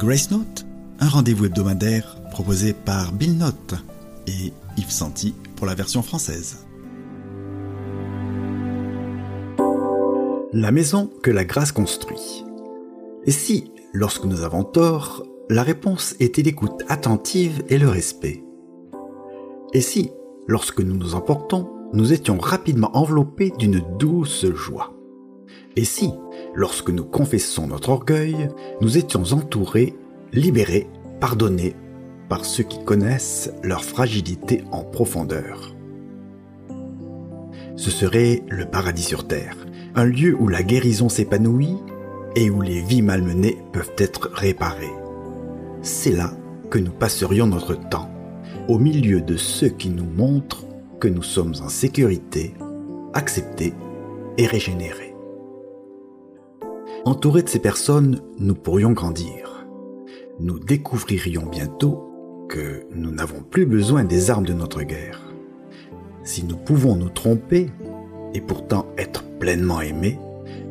Grace Note, un rendez-vous hebdomadaire proposé par Bill Note et Yves Santi pour la version française. La maison que la grâce construit. Et si, lorsque nous avons tort, la réponse était l'écoute attentive et le respect? Et si, lorsque nous nous emportons, nous étions rapidement enveloppés d'une douce joie? Et si, lorsque nous confessons notre orgueil, nous étions entourés, libérés, pardonnés par ceux qui connaissent leur fragilité en profondeur Ce serait le paradis sur Terre, un lieu où la guérison s'épanouit et où les vies malmenées peuvent être réparées c'est là que nous passerions notre temps, au milieu de ceux qui nous montrent que nous sommes en sécurité, acceptés et régénérés. Entourés de ces personnes, nous pourrions grandir. Nous découvririons bientôt que nous n'avons plus besoin des armes de notre guerre. Si nous pouvons nous tromper et pourtant être pleinement aimés,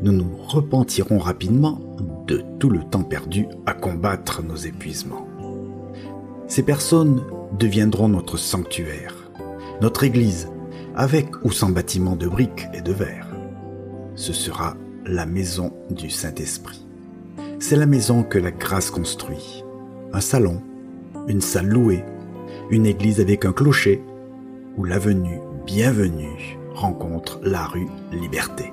nous nous repentirons rapidement de tout le temps perdu à combattre nos épuisements. Ces personnes deviendront notre sanctuaire, notre église, avec ou sans bâtiment de briques et de verre. Ce sera la maison du Saint-Esprit. C'est la maison que la grâce construit. Un salon, une salle louée, une église avec un clocher, où l'avenue bienvenue rencontre la rue Liberté.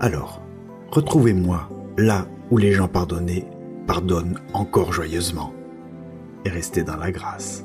Alors, retrouvez-moi là où les gens pardonnés pardonnent encore joyeusement et restez dans la grâce.